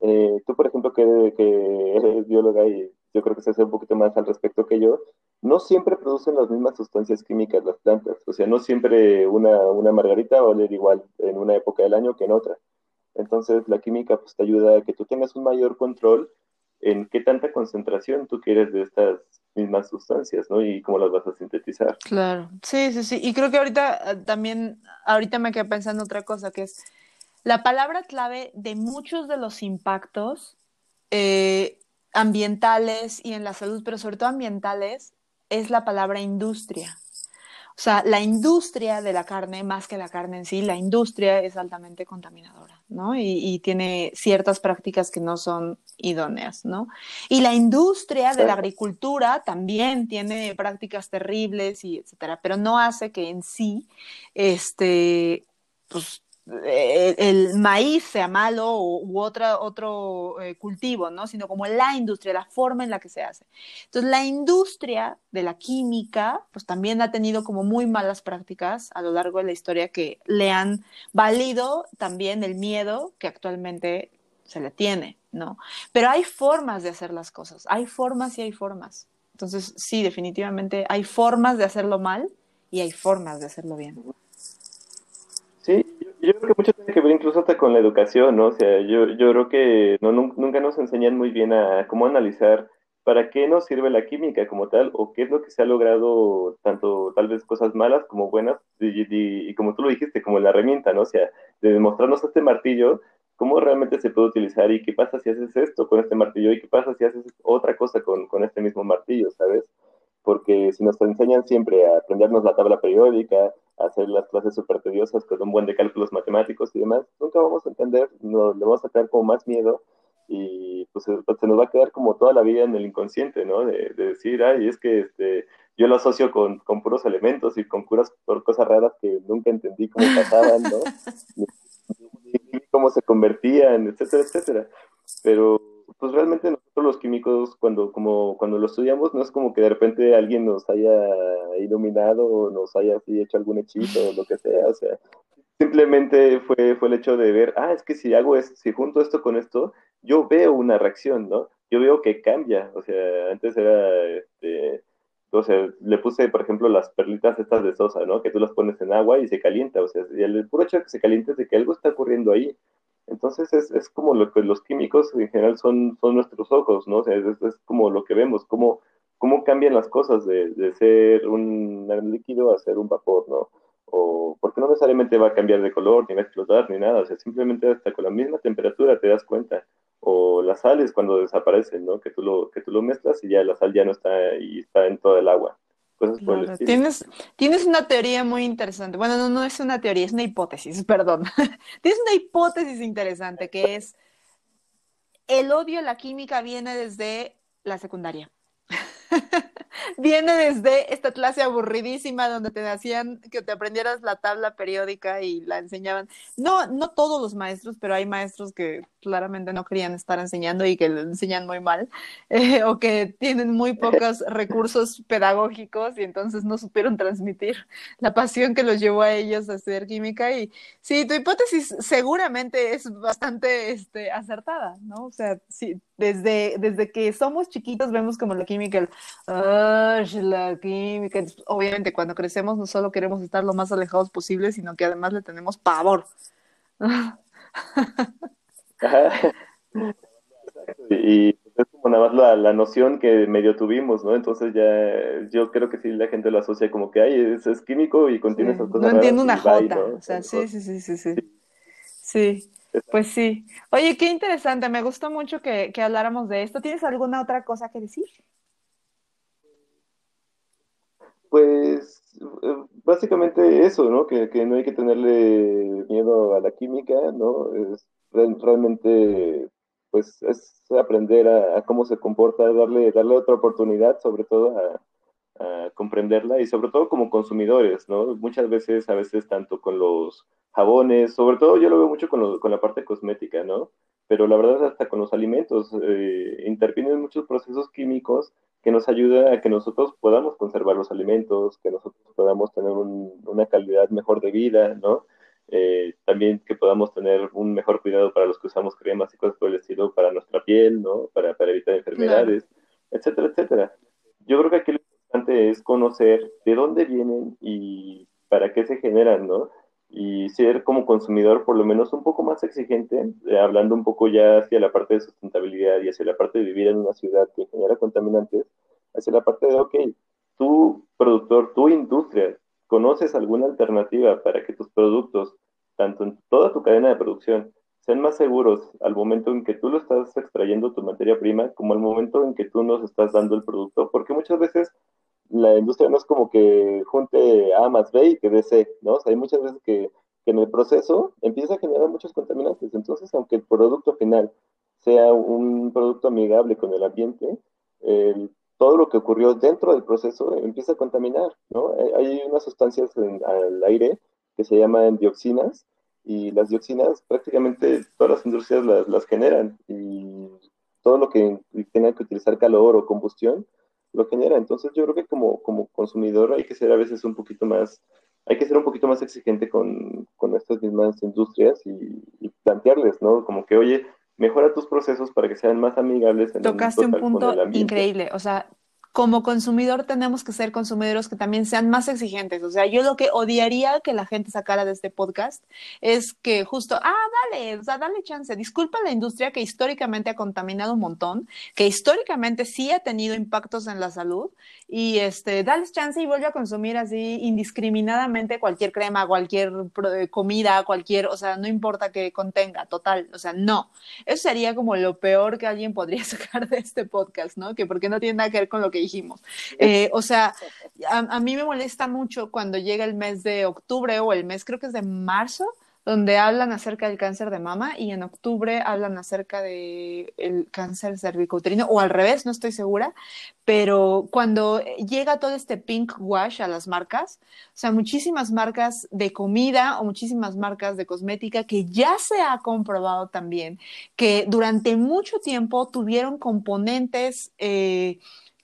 [SPEAKER 2] Eh, tú, por ejemplo, que, que, eres bióloga y yo creo que se hace un poquito más al respecto que yo, no siempre producen las mismas sustancias químicas las plantas, o sea, no siempre una, una margarita va a oler igual en una época del año que en otra. Entonces, la química pues, te ayuda a que tú tengas un mayor control en qué tanta concentración tú quieres de estas mismas sustancias, ¿no? Y cómo las vas a sintetizar.
[SPEAKER 1] Claro, sí, sí, sí. Y creo que ahorita eh, también, ahorita me quedé pensando otra cosa, que es la palabra clave de muchos de los impactos eh, ambientales y en la salud, pero sobre todo ambientales, es la palabra industria. O sea, la industria de la carne, más que la carne en sí, la industria es altamente contaminadora, ¿no? Y, tiene ciertas prácticas que no son idóneas, ¿no? Y la industria de la agricultura también tiene prácticas terribles y etcétera, pero no hace que en sí, este, pues eh, el maíz sea malo u otra, otro eh, cultivo, ¿no? Sino como la industria, la forma en la que se hace. Entonces, la industria de la química, pues también ha tenido como muy malas prácticas a lo largo de la historia que le han valido también el miedo que actualmente se le tiene, ¿no? Pero hay formas de hacer las cosas, hay formas y hay formas. Entonces, sí, definitivamente hay formas de hacerlo mal y hay formas de hacerlo bien.
[SPEAKER 2] Sí, yo creo que mucho tiene que ver incluso hasta con la educación, ¿no? O sea, yo, yo creo que no, nunca nos enseñan muy bien a cómo analizar para qué nos sirve la química como tal, o qué es lo que se ha logrado, tanto tal vez cosas malas como buenas, y, como tú lo dijiste, como la herramienta, ¿no? O sea, de demostrarnos este martillo, cómo realmente se puede utilizar y qué pasa si haces esto con este martillo y qué pasa si haces otra cosa con, con este mismo martillo, ¿sabes? Porque si nos enseñan siempre a aprendernos la tabla periódica, hacer las clases súper tediosas con un buen de cálculos matemáticos y demás, nunca vamos a entender, no, le vamos a tener como más miedo y pues se, nos va a quedar como toda la vida en el inconsciente, ¿no? De, decir, ay, es que este, yo lo asocio con, con, puros elementos y con puras por cosas raras que nunca entendí cómo pasaban, ¿no? ni cómo se convertían, etcétera, etcétera. Pero pues realmente nosotros los químicos, cuando, como, cuando lo estudiamos, no es como que de repente alguien nos haya iluminado o nos haya hecho algún hechizo o lo que sea, o sea, simplemente fue, fue el hecho de ver, ah, es que si hago esto, si junto esto con esto, yo veo una reacción, ¿no? Yo veo que cambia, o sea, antes era, este, o sea, le puse, por ejemplo, las perlitas estas de sosa, ¿no? Que tú las pones en agua y se calienta, o sea, el puro hecho de que se caliente es de que algo está ocurriendo ahí. Entonces es, es, como lo que los químicos en general son, son nuestros ojos, ¿no? O sea, es, es como lo que vemos, cómo, cómo cambian las cosas de, de, ser un líquido a ser un vapor, ¿no? O porque no necesariamente va a cambiar de color, ni va a explotar, ni nada, o sea, simplemente hasta con la misma temperatura te das cuenta. O las sales cuando desaparecen, ¿no? Que tú lo, que tú lo mezclas y ya la sal ya no está y está en toda el agua.
[SPEAKER 1] Tienes, tienes una teoría muy interesante. Bueno, no, no es una teoría, es una hipótesis, perdón. tienes una hipótesis interesante que es el odio a la química viene desde la secundaria. Viene desde esta clase aburridísima donde te hacían que te aprendieras la tabla periódica y la enseñaban. No, no todos los maestros, pero hay maestros que claramente no querían estar enseñando y que lo enseñan muy mal, eh, o que tienen muy pocos recursos pedagógicos y entonces no supieron transmitir la pasión que los llevó a ellos a estudiar química. Y sí, tu hipótesis seguramente es bastante este, acertada, ¿no? O sea, sí, desde, desde que somos chiquitos vemos como la química, el, la química. Obviamente, cuando crecemos no solo queremos estar lo más alejados posible, sino que además le tenemos pavor.
[SPEAKER 2] y es como nada más la, la, noción que medio tuvimos, ¿no? Entonces ya yo creo que sí la gente lo asocia como que, ay, es, es químico y contiene esas cosas.
[SPEAKER 1] No entiendo una jota, o sea, sí, sí, sí, sí, sí. Sí, pues sí. Oye, qué interesante, me gustó mucho que, que habláramos de esto. ¿Tienes alguna otra cosa que decir?
[SPEAKER 2] Pues eh, básicamente eso, ¿no? Que, que, no hay que tenerle miedo a la química, ¿no? Es realmente, pues, es aprender a, cómo se comporta, darle, darle otra oportunidad, sobre todo a, comprenderla y sobre todo como consumidores, ¿no? Muchas veces, a veces tanto con los jabones, sobre todo yo lo veo mucho con, con la parte cosmética, ¿no? Pero la verdad hasta con los alimentos eh, intervienen muchos procesos químicos que nos ayuda a que nosotros podamos conservar los alimentos, que nosotros podamos tener una calidad mejor de vida, ¿no? Eh, también que podamos tener un mejor cuidado para los que usamos cremas y cosas por el estilo para nuestra piel, ¿no? Para, para evitar enfermedades, etcétera, etcétera. Yo creo que aquí lo importante es conocer de dónde vienen y para qué se generan, ¿no? Y ser como consumidor por lo menos un poco más exigente, eh, hablando un poco ya hacia la parte de sustentabilidad y hacia la parte de vivir en una ciudad que genera contaminantes, hacia la parte de, ok, tú productor, tu industria, ¿conoces alguna alternativa para que tus productos, tanto en toda tu cadena de producción, sean más seguros al momento en que tú lo estás extrayendo tu materia prima, como al momento en que tú nos estás dando el producto, porque muchas veces la industria no es como que junte A más B y que dé C, ¿no? O sea, hay muchas veces que, que en el proceso empieza a generar muchos contaminantes, entonces aunque el producto final sea un producto amigable con el ambiente, todo lo que ocurrió dentro del proceso empieza a contaminar, ¿no? Hay unas sustancias en, al aire que se llaman dioxinas y las dioxinas prácticamente todas las industrias las, las generan y todo lo que tenga que utilizar calor o combustión lo genera. Entonces yo creo que como, como consumidor hay que ser a veces un poquito más, hay que ser un poquito más exigente con, con estas mismas industrias y, y plantearles, ¿no? Como que, oye, mejora tus procesos para que sean más amigables.
[SPEAKER 1] En Tocaste un, un punto increíble, o sea, como consumidor tenemos que ser consumidores que también sean más exigentes. O sea, yo lo que odiaría que la gente sacara de este podcast es que justo, ah, dale, o sea, dale chance. Disculpa la industria que históricamente ha contaminado un montón, que históricamente sí ha tenido impactos en la salud y este, dale chance y vuelve a consumir así indiscriminadamente cualquier crema, cualquier eh, comida, cualquier, o sea, no importa que contenga, total, o sea, no. Eso sería como lo peor que alguien podría sacar de este podcast, ¿no? Que porque no tiene nada que ver con lo que dijimos. Eh, o sea, a, mí me molesta mucho cuando llega el mes de octubre o el mes, creo que es de marzo, donde hablan acerca del cáncer de mama y en octubre hablan acerca del el cáncer cervicouterino o al revés, no estoy segura, pero cuando llega todo este pink wash a las marcas, o sea, muchísimas marcas de comida o muchísimas marcas de cosmética que ya se ha comprobado también que durante mucho tiempo tuvieron componentes eh,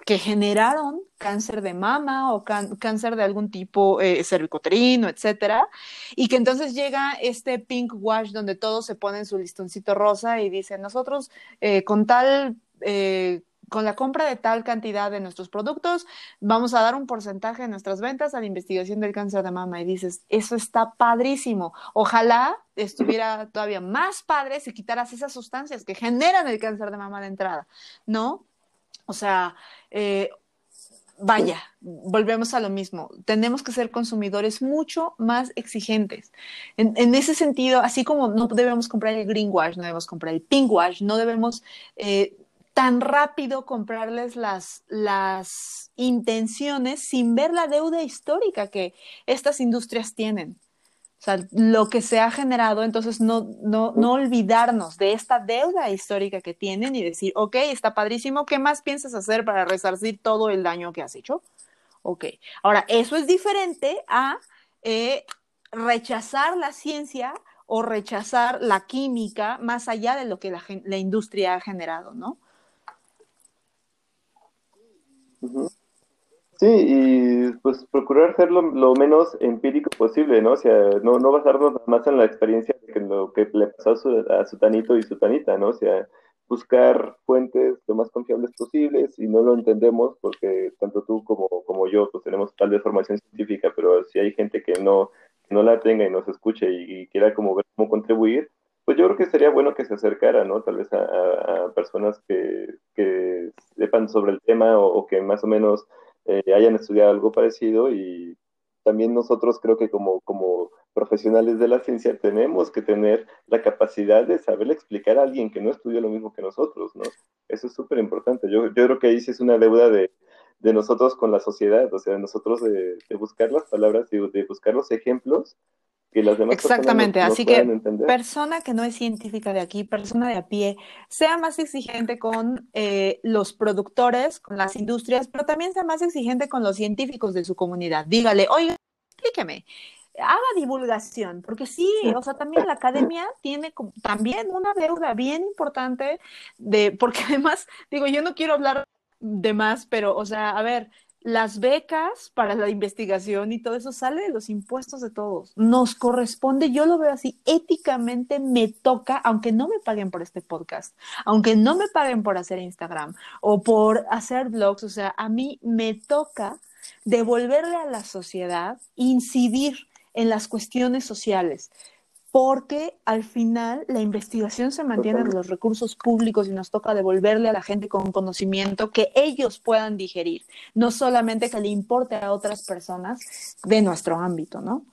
[SPEAKER 1] que generaron cáncer de mama o cáncer de algún tipo eh, cervicoterino, etcétera, y que entonces llega este pink wash donde todos se ponen su listoncito rosa y dicen, nosotros eh, con tal... Eh, con la compra de tal cantidad de nuestros productos, vamos a dar un porcentaje de nuestras ventas a la investigación del cáncer de mama. Y dices, eso está padrísimo. Ojalá estuviera todavía más padre si quitaras esas sustancias que generan el cáncer de mama de entrada, ¿no? O sea, eh, vaya, volvemos a lo mismo. Tenemos que ser consumidores mucho más exigentes. En, ese sentido, así como no debemos comprar el greenwash, no debemos comprar el pinkwash, no debemos eh, tan rápido comprarles las, las intenciones sin ver la deuda histórica que estas industrias tienen. O sea, lo que se ha generado, entonces no, no, no olvidarnos de esta deuda histórica que tienen y decir, ok, está padrísimo, ¿qué más piensas hacer para resarcir todo el daño que has hecho? Ok, ahora, eso es diferente a eh, rechazar la ciencia o rechazar la química más allá de lo que la, la industria ha generado, ¿no?
[SPEAKER 2] Sí, y pues procurar ser lo, menos empírico posible, ¿no? O sea, no, no basarnos más en la experiencia de lo que le pasó a su, a su tanito y su tanita, ¿no? O sea, buscar fuentes lo más confiables posibles y no lo entendemos porque tanto tú como, como yo pues tenemos tal vez formación científica, pero si hay gente que no, no la tenga y nos escuche y, quiera como ver cómo contribuir, pues yo creo que sería bueno que se acercara, ¿no? Tal vez a, personas que, que, sepan sobre el tema o que más o menos eh, hayan estudiado algo parecido y también nosotros creo que como, como profesionales de la ciencia tenemos que tener la capacidad de saber explicar a alguien que no estudió lo mismo que nosotros, ¿no? Eso es súper importante. Yo, yo creo que ahí sí es una deuda de, de nosotros con la sociedad, o sea, nosotros de, de buscar las palabras y de buscar los ejemplos
[SPEAKER 1] Exactamente, así que persona que no es científica de aquí, persona de a pie, sea más exigente con eh, los productores, con las industrias, pero también sea más exigente con los científicos de su comunidad. Dígale, oiga, explíqueme, haga divulgación, porque sí, o sea, también la academia tiene también una deuda bien importante de, porque además, digo, yo no quiero hablar de más, pero, o sea, a ver, las becas para la investigación y todo eso sale de los impuestos de todos. Nos corresponde, yo lo veo así, éticamente me toca, aunque no me paguen por este podcast, aunque no me paguen por hacer Instagram o por hacer blogs, o sea, a mí me toca devolverle a la sociedad, incidir en las cuestiones sociales porque al final la investigación se mantiene en los recursos públicos y nos toca devolverle a la gente con conocimiento que ellos puedan digerir, no solamente que le importe a otras personas de nuestro ámbito, ¿no?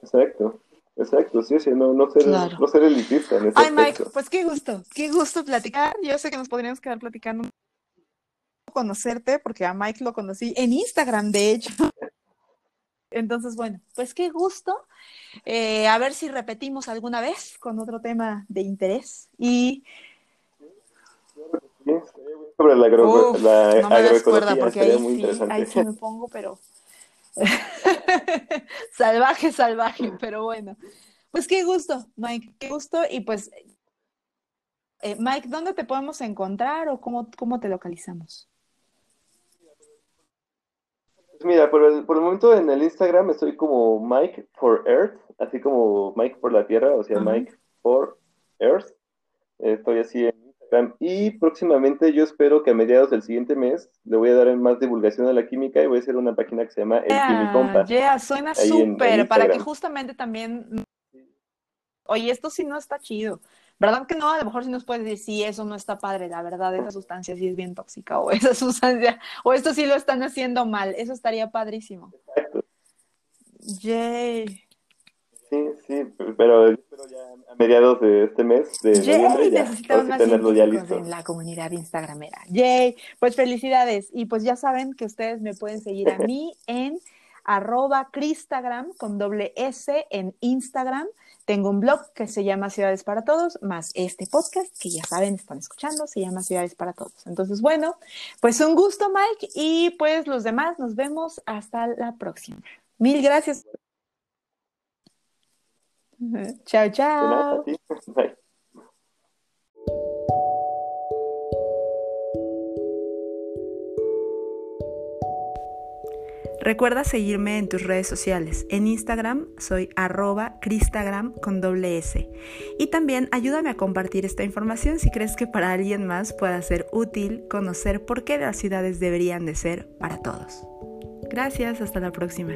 [SPEAKER 2] Exacto. Exacto, sí, sí, no, no ser, no ser elitista en ese
[SPEAKER 1] Ay, Mike, pues qué gusto, qué gusto platicar. Yo sé que nos podríamos quedar platicando conocerte, porque a Mike lo conocí en Instagram, de hecho. Entonces, bueno, pues qué gusto. Eh, a ver si repetimos alguna vez con otro tema de interés. Y.
[SPEAKER 2] sobre la, agro la
[SPEAKER 1] no me agroecología, porque ahí sí, ahí sí me pongo, pero salvaje, salvaje, pero bueno. Pues qué gusto, Mike, qué gusto. Y pues, eh, Mike, ¿dónde te podemos encontrar o cómo, cómo te localizamos?
[SPEAKER 2] Pues mira, por el, por el momento en el Instagram estoy como Mike for Earth, así como Mike por la Tierra, o sea, Mike for Earth. Estoy así en y próximamente yo espero que a mediados del siguiente mes le voy a dar más divulgación a la química y voy a hacer una página que se llama El
[SPEAKER 1] Quimicompa. Ya, suena súper, para que justamente también... Oye, esto sí no está chido. ¿Verdad que no? A lo mejor sí nos puedes decir, sí, eso no está padre, la verdad, esa sustancia sí es bien tóxica, o esa sustancia, o esto sí lo están haciendo mal, eso estaría padrísimo. Exacto. Yay.
[SPEAKER 2] Sí, sí, pero espero ya a mediados de este mes de noviembre ya,
[SPEAKER 1] necesitamos más tenerlo ya listo. en la comunidad instagramera. Yay, pues felicidades y pues ya saben que ustedes me pueden seguir a mí en arroba Cristagram con doble S en Instagram. Tengo un blog que se llama Ciudades para Todos, más este podcast que ya saben, están escuchando, se llama Ciudades para Todos. Entonces, bueno, pues un gusto, Mike, y pues los demás nos vemos hasta la próxima. Mil gracias. Chao, chao. Recuerda seguirme en tus redes sociales. En Instagram soy arroba cristagram con doble S. Y también ayúdame a compartir esta información si crees que para alguien más pueda ser útil conocer por qué las ciudades deberían de ser para todos. Gracias, hasta la próxima.